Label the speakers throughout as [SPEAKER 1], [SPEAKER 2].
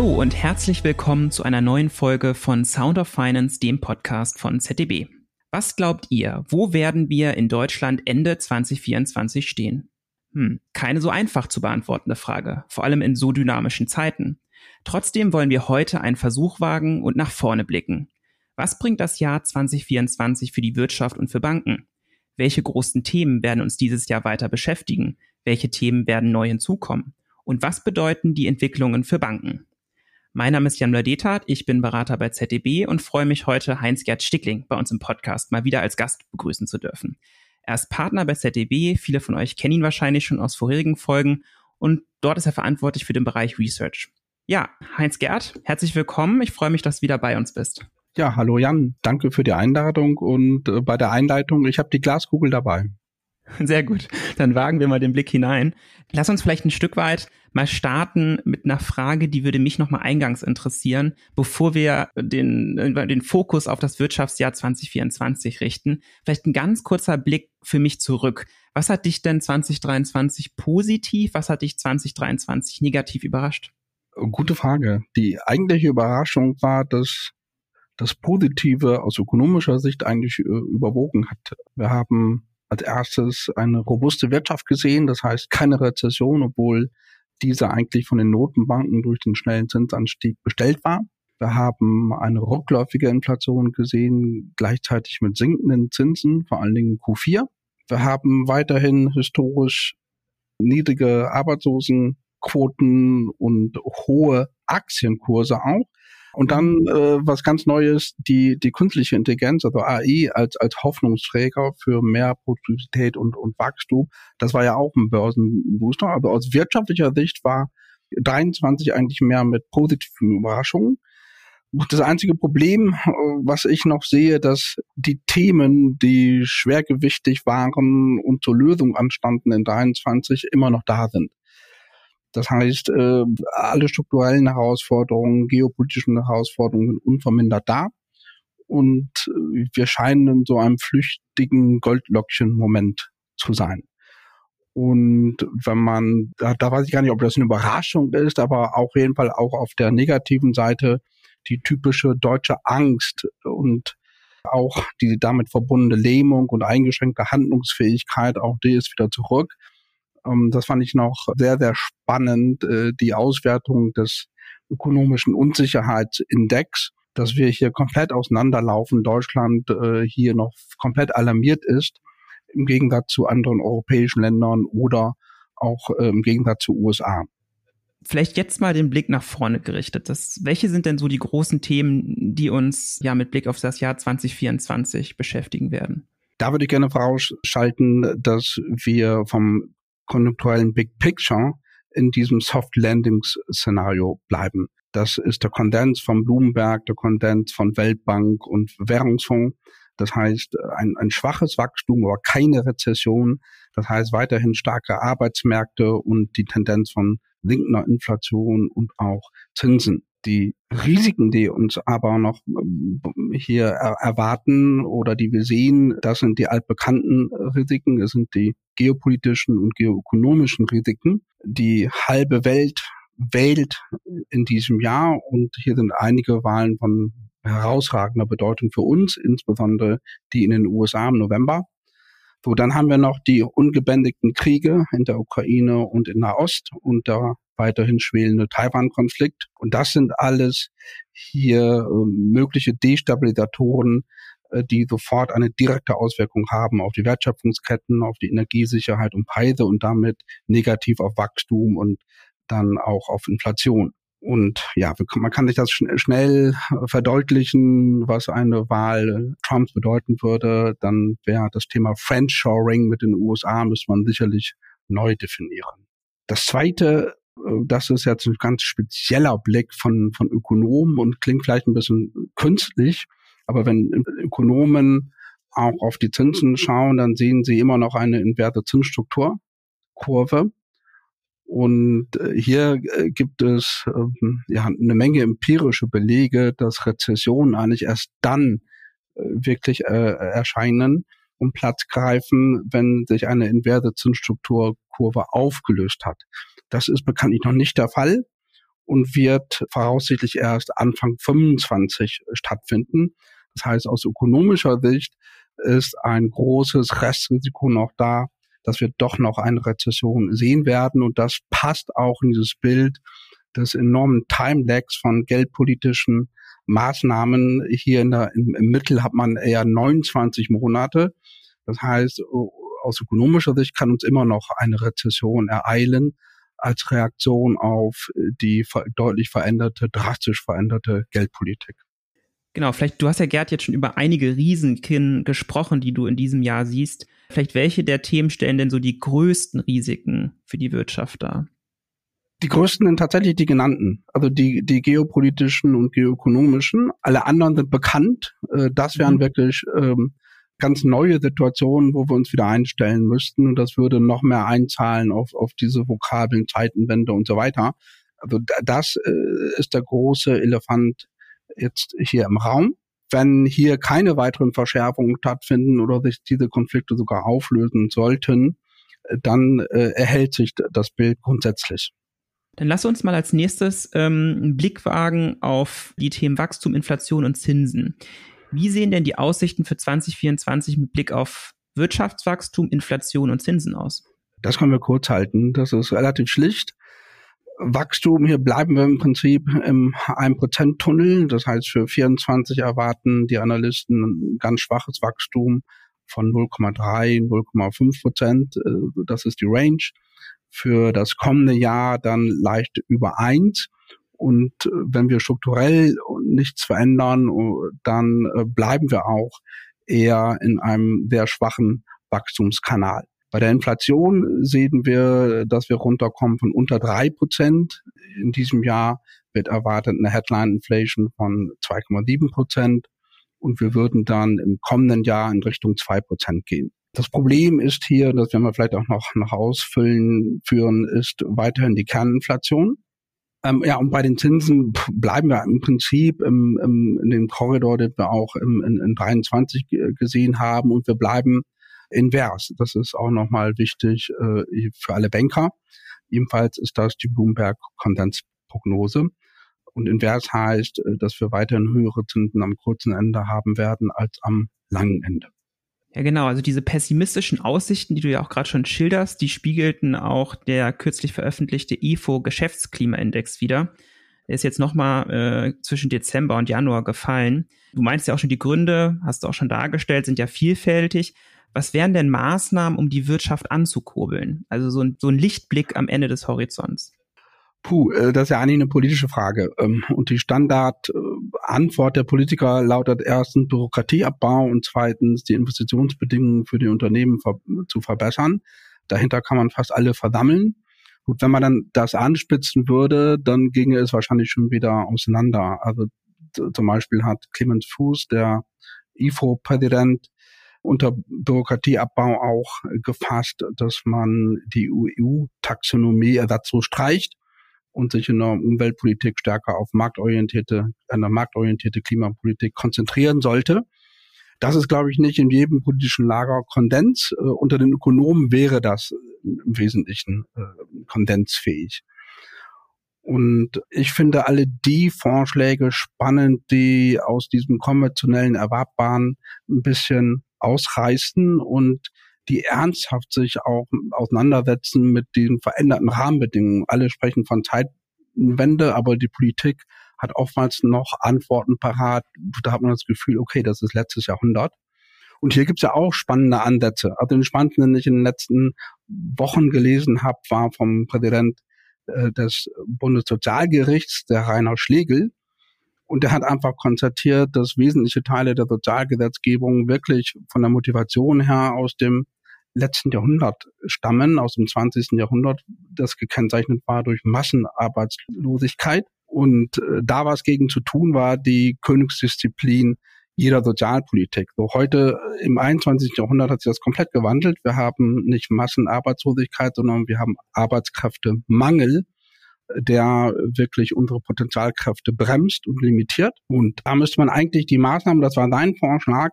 [SPEAKER 1] Hallo und herzlich willkommen zu einer neuen Folge von Sound of Finance, dem Podcast von ZDB. Was glaubt ihr, wo werden wir in Deutschland Ende 2024 stehen? Hm, keine so einfach zu beantwortende Frage, vor allem in so dynamischen Zeiten. Trotzdem wollen wir heute einen Versuch wagen und nach vorne blicken. Was bringt das Jahr 2024 für die Wirtschaft und für Banken? Welche großen Themen werden uns dieses Jahr weiter beschäftigen? Welche Themen werden neu hinzukommen? Und was bedeuten die Entwicklungen für Banken? Mein Name ist Jan Mladetat, ich bin Berater bei ZDB und freue mich heute Heinz-Gerd Stickling bei uns im Podcast mal wieder als Gast begrüßen zu dürfen. Er ist Partner bei ZDB, viele von euch kennen ihn wahrscheinlich schon aus vorherigen Folgen und dort ist er verantwortlich für den Bereich Research. Ja, Heinz-Gerd, herzlich willkommen, ich freue mich, dass du wieder bei uns bist.
[SPEAKER 2] Ja, hallo Jan, danke für die Einladung und äh, bei der Einleitung, ich habe die Glaskugel dabei.
[SPEAKER 1] Sehr gut. Dann wagen wir mal den Blick hinein. Lass uns vielleicht ein Stück weit mal starten mit einer Frage, die würde mich nochmal eingangs interessieren, bevor wir den, den Fokus auf das Wirtschaftsjahr 2024 richten. Vielleicht ein ganz kurzer Blick für mich zurück. Was hat dich denn 2023 positiv, was hat dich 2023 negativ überrascht?
[SPEAKER 2] Gute Frage. Die eigentliche Überraschung war, dass das Positive aus ökonomischer Sicht eigentlich äh, überwogen hat. Wir haben als erstes eine robuste Wirtschaft gesehen, das heißt keine Rezession, obwohl diese eigentlich von den Notenbanken durch den schnellen Zinsanstieg bestellt war. Wir haben eine rückläufige Inflation gesehen, gleichzeitig mit sinkenden Zinsen, vor allen Dingen Q4. Wir haben weiterhin historisch niedrige Arbeitslosenquoten und hohe Aktienkurse auch. Und dann äh, was ganz Neues, die, die künstliche Intelligenz, also AI als, als Hoffnungsträger für mehr Produktivität und, und Wachstum. Das war ja auch ein Börsenbooster. Aber aus wirtschaftlicher Sicht war 23 eigentlich mehr mit positiven Überraschungen. Das einzige Problem, äh, was ich noch sehe, dass die Themen, die schwergewichtig waren und zur Lösung anstanden in 23, immer noch da sind. Das heißt, äh, alle strukturellen Herausforderungen, geopolitischen Herausforderungen sind unvermindert da. Und äh, wir scheinen in so einem flüchtigen Goldlöckchen-Moment zu sein. Und wenn man, da, da weiß ich gar nicht, ob das eine Überraschung ist, aber auf jeden Fall auch auf der negativen Seite die typische deutsche Angst und auch die damit verbundene Lähmung und eingeschränkte Handlungsfähigkeit, auch die ist wieder zurück. Ähm, das fand ich noch sehr, sehr spannend, äh, die Auswertung des ökonomischen Unsicherheitsindex, dass wir hier komplett auseinanderlaufen, Deutschland äh, hier noch komplett alarmiert ist, im Gegensatz zu anderen europäischen Ländern oder auch äh, im Gegensatz zu USA.
[SPEAKER 1] Vielleicht jetzt mal den Blick nach vorne gerichtet. Das, welche sind denn so die großen Themen, die uns ja mit Blick auf das Jahr 2024 beschäftigen werden?
[SPEAKER 2] Da würde ich gerne vorausschalten, dass wir vom konjunkturellen Big Picture in diesem Soft Landing Szenario bleiben. Das ist der Kondens von Bloomberg, der Kondens von Weltbank und Währungsfonds. Das heißt, ein, ein schwaches Wachstum, aber keine Rezession. Das heißt, weiterhin starke Arbeitsmärkte und die Tendenz von sinkender Inflation und auch Zinsen. Die Risiken, die uns aber noch ähm, hier erwarten oder die wir sehen, das sind die altbekannten Risiken, das sind die geopolitischen und geoökonomischen Risiken. Die halbe Welt wählt in diesem Jahr und hier sind einige Wahlen von herausragender Bedeutung für uns, insbesondere die in den USA im November. So, dann haben wir noch die ungebändigten Kriege in der Ukraine und in Nahost und der weiterhin schwelende Taiwan-Konflikt. Und das sind alles hier äh, mögliche Destabilisatoren, äh, die sofort eine direkte Auswirkung haben auf die Wertschöpfungsketten, auf die Energiesicherheit und Preise und damit negativ auf Wachstum und dann auch auf Inflation. Und ja, man kann sich das schnell verdeutlichen, was eine Wahl Trumps bedeuten würde. Dann wäre das Thema Friendshoring mit den USA, müsste man sicherlich neu definieren. Das zweite äh, das ist jetzt ein ganz spezieller Blick von, von Ökonomen und klingt vielleicht ein bisschen künstlich, aber wenn Ökonomen auch auf die Zinsen schauen, dann sehen sie immer noch eine inverse Zinsstrukturkurve. Und äh, hier äh, gibt es ähm, ja eine Menge empirische Belege, dass Rezessionen eigentlich erst dann wirklich erscheinen und Platz greifen, wenn sich eine inverse Zinsstrukturkurve aufgelöst hat. Das ist bekanntlich noch nicht der Fall. und wird voraussichtlich erst Anfang 25 stattfinden. Das heißt, aus ökonomischer Sicht ist ein großes Restrisiko noch da, dass wir doch noch eine Rezession sehen werden. Und das passt auch in dieses Bild des enormen Timelags von geldpolitischen Maßnahmen. Hier in der, im, im Mittel hat man eher 29 Monate. Das heißt, aus ökonomischer Sicht kann uns immer noch eine Rezession ereilen als Reaktion auf die deutlich veränderte, drastisch veränderte Geldpolitik.
[SPEAKER 1] Genau, vielleicht, du hast ja Gerd jetzt schon über einige Risiken gesprochen, die du in diesem Jahr siehst. Vielleicht welche der Themen stellen denn so die größten Risiken für die Wirtschaft dar?
[SPEAKER 2] Die größten sind tatsächlich die genannten, also die, die geopolitischen und geoökonomischen. Alle anderen sind bekannt. Äh, das wären mhm. wirklich ähm, ganz neue Situationen, wo wir uns wieder einstellen müssten. Und das würde noch mehr einzahlen auf, auf diese Vokabeln, Zeitenwende und so weiter. Also das äh, ist der große Elefant jetzt hier im Raum. Wenn hier keine weiteren Verschärfungen stattfinden oder sich diese Konflikte sogar auflösen sollten, äh, dann äh, erhält sich das Bild grundsätzlich.
[SPEAKER 1] Dann lass uns mal als nächstes ähm, einen Blick wagen auf die Themen Wachstum, Inflation und Zinsen. Wie sehen denn die Aussichten für 2024 mit Blick auf Wirtschaftswachstum, Inflation und Zinsen aus?
[SPEAKER 2] Das können wir kurz halten. Das ist relativ schlicht. Wachstum, hier bleiben wir im Prinzip im 1%-Tunnel. Das heißt, für 24 erwarten die Analysten ein ganz schwaches Wachstum von 0,3, 0,5 Prozent. Äh, das ist die Range. Für das kommende Jahr dann leicht über 1. Und äh, wenn wir strukturell nichts verändern, äh, dann bleiben wir auch eher in einem sehr schwachen Wachstumskanal. Bei der Inflation sehen wir, dass wir runterkommen von unter drei Prozent. In diesem Jahr wird erwartet eine Headline Inflation von 2,7 Prozent und wir würden dann im kommenden Jahr in Richtung zwei Prozent gehen. Das Problem ist hier, das werden wir vielleicht auch noch, noch ausfüllen, führen, ist weiterhin die Kerninflation. Ähm, ja, und bei den Zinsen bleiben wir im Prinzip im, im, in dem Korridor, den wir auch im, in, in 23 gesehen haben. Und wir bleiben invers. Das ist auch nochmal wichtig äh, für alle Banker. Ebenfalls ist das die Bloomberg-Kondensprognose. Und invers heißt, äh, dass wir weiterhin höhere Zinsen am kurzen Ende haben werden als am langen Ende.
[SPEAKER 1] Ja, genau. Also diese pessimistischen Aussichten, die du ja auch gerade schon schilderst, die spiegelten auch der kürzlich veröffentlichte IFO Geschäftsklimaindex wieder. Der ist jetzt nochmal äh, zwischen Dezember und Januar gefallen. Du meinst ja auch schon, die Gründe, hast du auch schon dargestellt, sind ja vielfältig. Was wären denn Maßnahmen, um die Wirtschaft anzukurbeln? Also so ein, so ein Lichtblick am Ende des Horizonts.
[SPEAKER 2] Puh, äh, das ist ja eigentlich eine politische Frage. Ähm, und die Standardantwort der Politiker lautet erstens Bürokratieabbau und zweitens die Investitionsbedingungen für die Unternehmen zu verbessern. Dahinter kann man fast alle versammeln. Gut, wenn man dann das anspitzen würde, dann ginge es wahrscheinlich schon wieder auseinander. Also zum Beispiel hat Clemens Fuß, der IFO-Präsident, unter Bürokratieabbau auch gefasst, dass man die EU-Taxonomie ersatzlos streicht und sich in der Umweltpolitik stärker auf marktorientierte, eine marktorientierte Klimapolitik konzentrieren sollte. Das ist, glaube ich, nicht in jedem politischen Lager Kondens. Äh, unter den Ökonomen wäre das im Wesentlichen äh, kondensfähig. Und ich finde alle die Vorschläge spannend, die aus diesem konventionellen Erwarbbaren ein bisschen ausreißen und die ernsthaft sich auch auseinandersetzen mit den veränderten Rahmenbedingungen. Alle sprechen von Zeitwende, aber die Politik hat oftmals noch Antworten parat. Da hat man das Gefühl, okay, das ist letztes Jahrhundert. Und hier gibt's ja auch spannende Ansätze. Also den spannendsten, den ich in den letzten Wochen gelesen habe, war vom Präsident äh, des Bundessozialgerichts, der Rainer Schlegel, und er hat einfach konstatiert, dass wesentliche Teile der Sozialgesetzgebung wirklich von der Motivation her aus dem letzten Jahrhundert stammen, aus dem 20. Jahrhundert, das gekennzeichnet war durch Massenarbeitslosigkeit. Und äh, da was gegen zu tun war, die Königsdisziplin jeder Sozialpolitik. So heute äh, im 21. Jahrhundert hat sich das komplett gewandelt. Wir haben nicht Massenarbeitslosigkeit, sondern wir haben Arbeitskräftemangel der wirklich unsere Potenzialkräfte bremst und limitiert. Und da müsste man eigentlich die Maßnahmen, das war dein Vorschlag,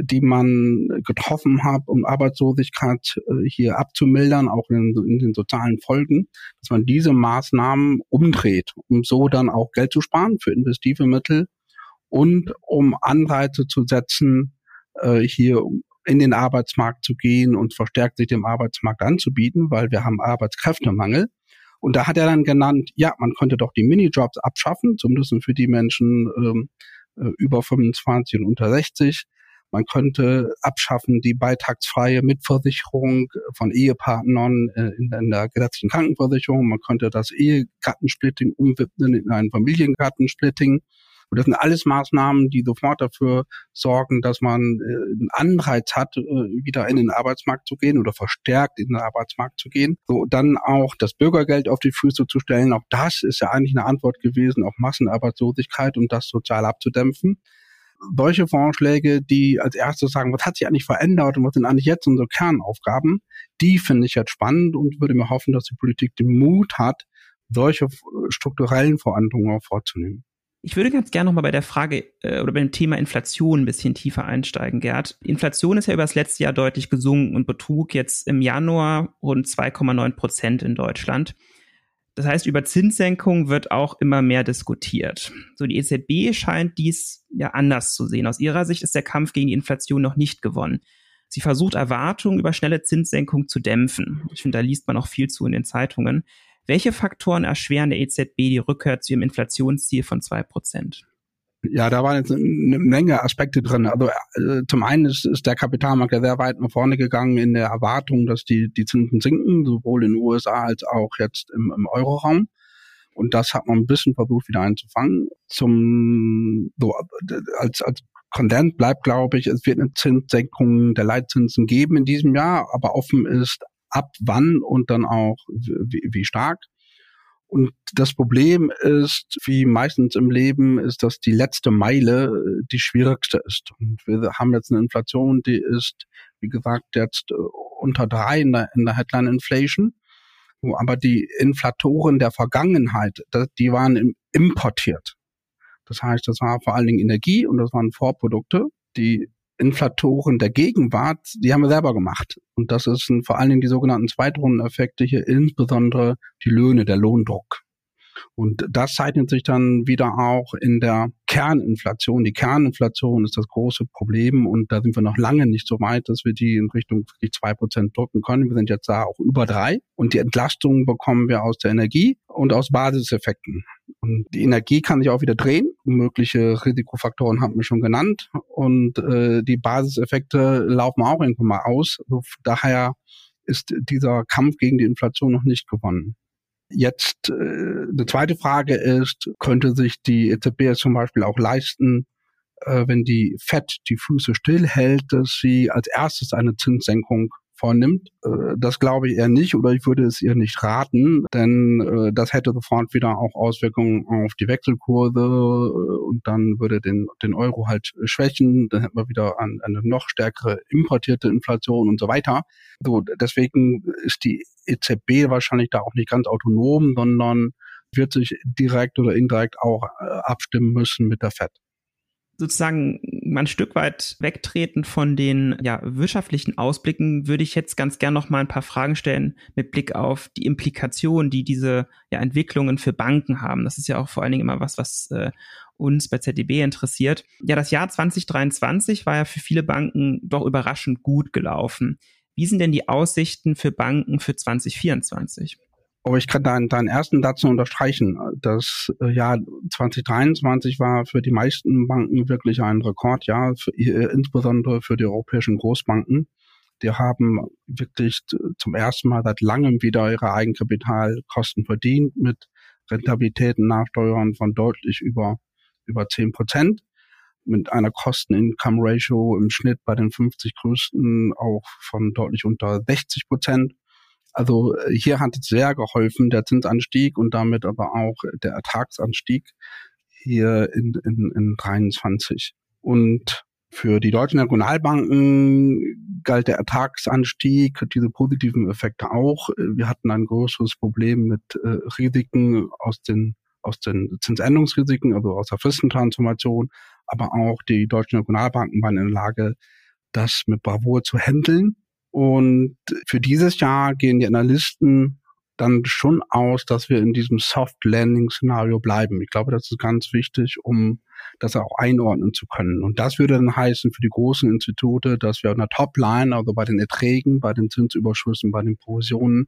[SPEAKER 2] die man getroffen hat, um Arbeitslosigkeit äh, hier abzumildern, auch in, in, den sozialen Folgen, dass man diese Maßnahmen umdreht, um so dann auch Geld zu sparen für investive Mittel und um Anreize zu setzen, äh, hier in den Arbeitsmarkt zu gehen und verstärkt sich dem Arbeitsmarkt anzubieten, weil wir haben Arbeitskräftemangel. Und da hat er dann genannt, ja, man könnte doch die Minijobs abschaffen, zumindest für die Menschen ähm, äh, über 25 und unter 60. Man könnte abschaffen die beitragsfreie Mitversicherung von Ehepartnern äh, in, in der gesetzlichen Krankenversicherung. Man könnte das Ehegattensplitting umwidmen in ein Familiengattensplitting. Und das sind alles Maßnahmen, die sofort dafür sorgen, dass man äh, einen Anreiz hat, äh, wieder in den Arbeitsmarkt zu gehen oder verstärkt in den Arbeitsmarkt zu gehen. So, dann auch das Bürgergeld auf die Füße zu stellen. Auch das ist ja eigentlich eine Antwort gewesen auf Massenarbeitslosigkeit, um das sozial abzudämpfen solche Vorschläge, die als erstes sagen, was hat sich eigentlich verändert und was sind eigentlich jetzt unsere Kernaufgaben, die finde ich jetzt spannend und würde mir hoffen, dass die Politik den Mut hat, solche strukturellen Veränderungen vorzunehmen.
[SPEAKER 1] Ich würde ganz gerne nochmal bei der Frage äh, oder beim Thema Inflation ein bisschen tiefer einsteigen, Gerd. Inflation ist ja über das letzte Jahr deutlich gesunken und betrug jetzt im Januar rund 2,9 Prozent in Deutschland. Das heißt, über Zinssenkungen wird auch immer mehr diskutiert. So, die EZB scheint dies ja anders zu sehen. Aus ihrer Sicht ist der Kampf gegen die Inflation noch nicht gewonnen. Sie versucht Erwartungen über schnelle Zinssenkung zu dämpfen. Ich finde, da liest man auch viel zu in den Zeitungen. Welche Faktoren erschweren der EZB die Rückkehr zu ihrem Inflationsziel von zwei Prozent?
[SPEAKER 2] Ja, da waren jetzt eine Menge Aspekte drin. Also äh, zum einen ist, ist der Kapitalmarkt ja sehr weit nach vorne gegangen in der Erwartung, dass die, die Zinsen sinken, sowohl in den USA als auch jetzt im, im Euroraum. Und das hat man ein bisschen versucht wieder einzufangen. Zum so als als Kondent bleibt, glaube ich, es wird eine Zinssenkung der Leitzinsen geben in diesem Jahr, aber offen ist, ab wann und dann auch wie, wie stark. Und das Problem ist, wie meistens im Leben, ist, dass die letzte Meile äh, die schwierigste ist. Und wir haben jetzt eine Inflation, die ist, wie gesagt, jetzt äh, unter drei in der, in der Headline Inflation. Aber die Inflatoren der Vergangenheit, die waren importiert. Das heißt, das war vor allen Dingen Energie und das waren Vorprodukte. Die Inflatoren der Gegenwart, die haben wir selber gemacht. Und das ist vor allen Dingen die sogenannten Zweitrundeneffekte hier, insbesondere die Löhne, der Lohndruck. Und das zeichnet sich dann wieder auch in der Kerninflation. Die Kerninflation ist das große Problem und da sind wir noch lange nicht so weit, dass wir die in Richtung wirklich zwei Prozent drücken können. Wir sind jetzt da auch über drei und die Entlastung bekommen wir aus der Energie und aus Basiseffekten. Und die Energie kann sich auch wieder drehen. Mögliche Risikofaktoren haben wir schon genannt und äh, die Basiseffekte laufen auch irgendwann mal aus. Daher ist dieser Kampf gegen die Inflation noch nicht gewonnen. Jetzt äh, eine zweite Frage ist, könnte sich die EZB zum Beispiel auch leisten, äh, wenn die FED die Füße stillhält, dass sie als erstes eine Zinssenkung vornimmt. Äh, das glaube ich eher nicht oder ich würde es ihr nicht raten, denn äh, das hätte sofort wieder auch Auswirkungen auf die Wechselkurse äh, und dann würde den, den Euro halt schwächen, dann hätten wir wieder eine, eine noch stärkere importierte Inflation und so weiter. So, deswegen ist die EZB wahrscheinlich da auch nicht ganz autonom, sondern wird sich direkt oder indirekt auch abstimmen müssen mit der FED
[SPEAKER 1] sozusagen mal ein Stück weit wegtreten von den ja, wirtschaftlichen Ausblicken, würde ich jetzt ganz gern noch mal ein paar Fragen stellen mit Blick auf die Implikationen, die diese ja, Entwicklungen für Banken haben. Das ist ja auch vor allen Dingen immer was, was äh, uns bei ZDB interessiert. Ja, das Jahr 2023 war ja für viele Banken doch überraschend gut gelaufen. Wie sind denn die Aussichten für Banken für 2024?
[SPEAKER 2] Aber ich kann deinen, deinen ersten Satz nur unterstreichen. Das Jahr 2023 war für die meisten Banken wirklich ein Rekordjahr, für, äh, insbesondere für die europäischen Großbanken. Die haben wirklich zum ersten Mal seit langem wieder ihre Eigenkapitalkosten verdient mit Rentabilitäten nach Steuern von deutlich über, über 10 Prozent mit einer Kosten-Income-Ratio im Schnitt bei den 50 größten auch von deutlich unter 60 Prozent. Also äh, hier hat es sehr geholfen, der Zinsanstieg und damit aber auch der Ertragsanstieg hier in, in, in 23. Und für die deutschen Regionalbanken galt der Ertragsanstieg, diese positiven Effekte auch. Wir hatten ein größeres Problem mit äh, Risiken aus den aus den Zinsänderungsrisiken, also aus der Fristentransformation, aber auch die deutschen Regionalbanken waren in der Lage, das mit Bravour zu handeln. Und für dieses Jahr gehen die Analysten dann schon aus, dass wir in diesem Soft Landing Szenario bleiben. Ich glaube, das ist ganz wichtig, um das auch einordnen zu können. Und das würde dann heißen für die großen Institute, dass wir an der Topline, also bei den Erträgen, bei den Zinsüberschüssen, bei den Provisionen,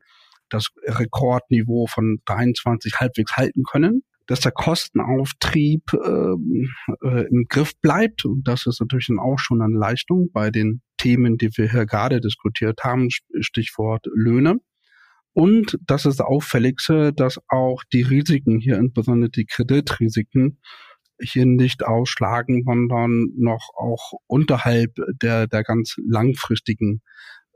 [SPEAKER 2] das Rekordniveau von 23 halbwegs halten können dass der Kostenauftrieb ähm, äh, im Griff bleibt. Und das ist natürlich dann auch schon eine Leistung bei den Themen, die wir hier gerade diskutiert haben, Stichwort Löhne. Und das ist Auffälligste, dass auch die Risiken hier, insbesondere die Kreditrisiken, hier nicht ausschlagen, sondern noch auch unterhalb der, der ganz langfristigen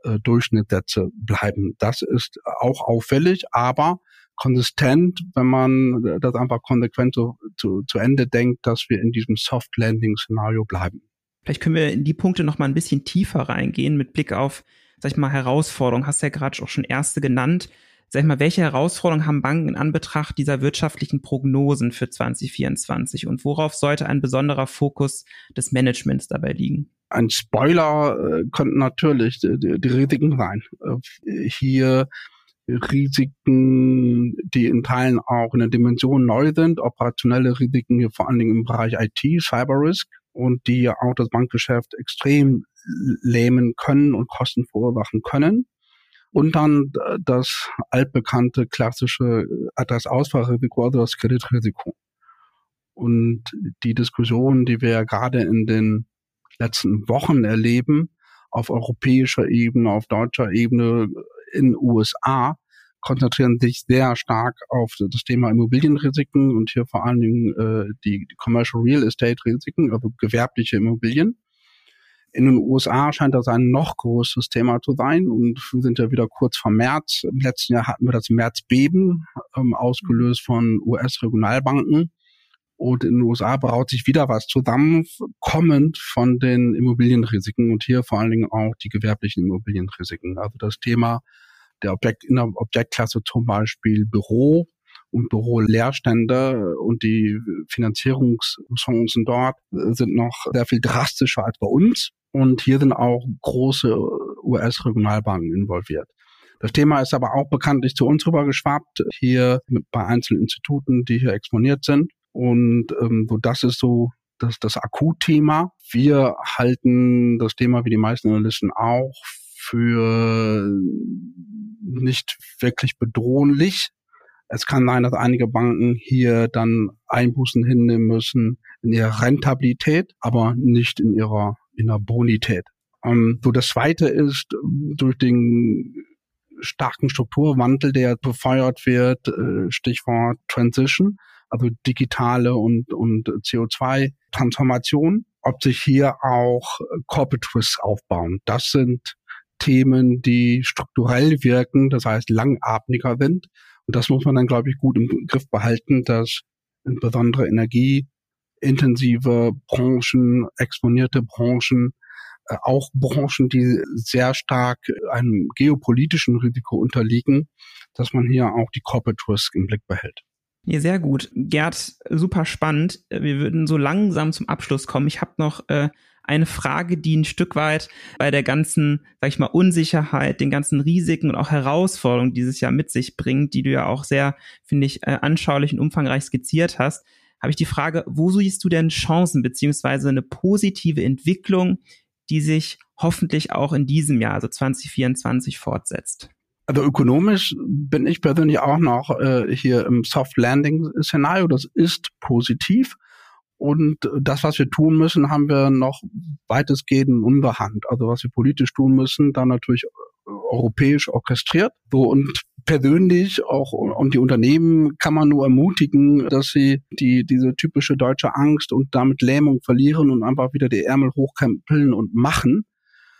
[SPEAKER 2] äh, Durchschnittssätze bleiben. Das ist auch auffällig, aber konsistent, wenn man das einfach konsequent so, zu, zu Ende denkt, dass wir in diesem Soft Landing Szenario bleiben.
[SPEAKER 1] Vielleicht können wir in die Punkte noch mal ein bisschen tiefer reingehen mit Blick auf, sag ich mal, Herausforderungen. Hast ja gerade auch schon erste genannt. Sag ich mal, welche Herausforderungen haben Banken in Anbetracht dieser wirtschaftlichen Prognosen für 2024 und worauf sollte ein besonderer Fokus des Managements dabei liegen?
[SPEAKER 2] Ein Spoiler äh, könnten natürlich die, die Risiken sein. Äh, hier Risiken, die in Teilen auch in der Dimension neu sind, operationelle Risiken hier vor allen Dingen im Bereich IT, Cyber Risk und die auch das Bankgeschäft extrem lähmen können und Kosten verursachen können. Und dann das altbekannte klassische Adressausfallrisiko, also das Kreditrisiko. Und die Diskussion, die wir ja gerade in den letzten Wochen erleben, auf europäischer Ebene, auf deutscher Ebene, in USA konzentrieren sich sehr stark auf das Thema Immobilienrisiken und hier vor allen Dingen äh, die, die Commercial Real Estate Risiken, also gewerbliche Immobilien. In den USA scheint das ein noch größeres Thema zu sein und wir sind ja wieder kurz vor März. Im letzten Jahr hatten wir das Märzbeben, ähm, ausgelöst von US-Regionalbanken. Und in den USA braut sich wieder was zusammen, kommend von den Immobilienrisiken und hier vor allen Dingen auch die gewerblichen Immobilienrisiken. Also das Thema der Objekt, in der Objektklasse zum Beispiel Büro und Büroleerstände und die Finanzierungschancen dort sind noch sehr viel drastischer als bei uns. Und hier sind auch große US-Regionalbanken involviert. Das Thema ist aber auch bekanntlich zu uns rübergeschwappt, hier bei einzelnen Instituten, die hier exponiert sind. Und ähm, so das ist so das, das Akutthema. Wir halten das Thema wie die meisten Analysten auch für nicht wirklich bedrohlich. Es kann sein, dass einige Banken hier dann Einbußen hinnehmen müssen in ihrer Rentabilität, aber nicht in ihrer, in der Bonität. Ähm, so das zweite ist, durch den starken Strukturwandel, der befeuert wird, äh, Stichwort Transition, also digitale und, und CO2-Transformation, ob sich hier auch Corporate Risks aufbauen. Das sind Themen, die strukturell wirken, das heißt langatmiger sind. Und das muss man dann, glaube ich, gut im Griff behalten, dass insbesondere energieintensive Branchen, exponierte Branchen, äh, auch Branchen, die sehr stark einem geopolitischen Risiko unterliegen, dass man hier auch die Corporate Risk im Blick behält.
[SPEAKER 1] Ja, sehr gut. Gerd, super spannend. Wir würden so langsam zum Abschluss kommen. Ich habe noch äh, eine Frage, die ein Stück weit bei der ganzen, sag ich mal, Unsicherheit, den ganzen Risiken und auch Herausforderungen dieses Jahr mit sich bringt, die du ja auch sehr, finde ich, äh, anschaulich und umfangreich skizziert hast, habe ich die Frage, wo siehst du denn Chancen beziehungsweise eine positive Entwicklung, die sich hoffentlich auch in diesem Jahr, also 2024, fortsetzt?
[SPEAKER 2] Also ökonomisch bin ich persönlich auch noch äh, hier im Soft Landing Szenario. Das ist positiv. Und das, was wir tun müssen, haben wir noch weitestgehend Hand. Also was wir politisch tun müssen, dann natürlich europäisch orchestriert. So und persönlich auch und die Unternehmen kann man nur ermutigen, dass sie die diese typische deutsche Angst und damit Lähmung verlieren und einfach wieder die Ärmel hochkrempeln und machen.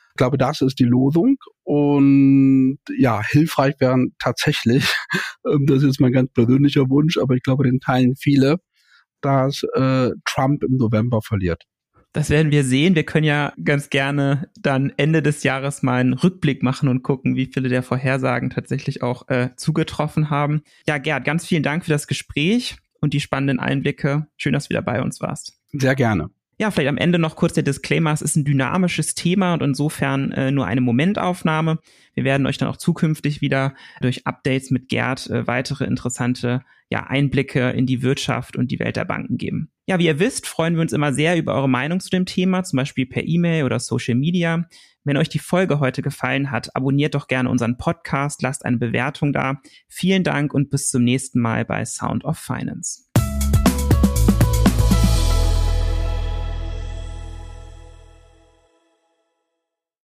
[SPEAKER 2] Ich glaube, das ist die Losung. Und ja, hilfreich wären tatsächlich, das ist mein ganz persönlicher Wunsch, aber ich glaube, den teilen viele, dass äh, Trump im November verliert.
[SPEAKER 1] Das werden wir sehen. Wir können ja ganz gerne dann Ende des Jahres mal einen Rückblick machen und gucken, wie viele der Vorhersagen tatsächlich auch äh, zugetroffen haben. Ja, Gerd, ganz vielen Dank für das Gespräch und die spannenden Einblicke. Schön, dass du wieder bei uns warst.
[SPEAKER 2] Sehr gerne.
[SPEAKER 1] Ja, vielleicht am Ende noch kurz der Disclaimer. Es ist ein dynamisches Thema und insofern äh, nur eine Momentaufnahme. Wir werden euch dann auch zukünftig wieder durch Updates mit Gerd äh, weitere interessante ja, Einblicke in die Wirtschaft und die Welt der Banken geben. Ja, wie ihr wisst, freuen wir uns immer sehr über eure Meinung zu dem Thema, zum Beispiel per E-Mail oder Social Media. Wenn euch die Folge heute gefallen hat, abonniert doch gerne unseren Podcast, lasst eine Bewertung da. Vielen Dank und bis zum nächsten Mal bei Sound of Finance.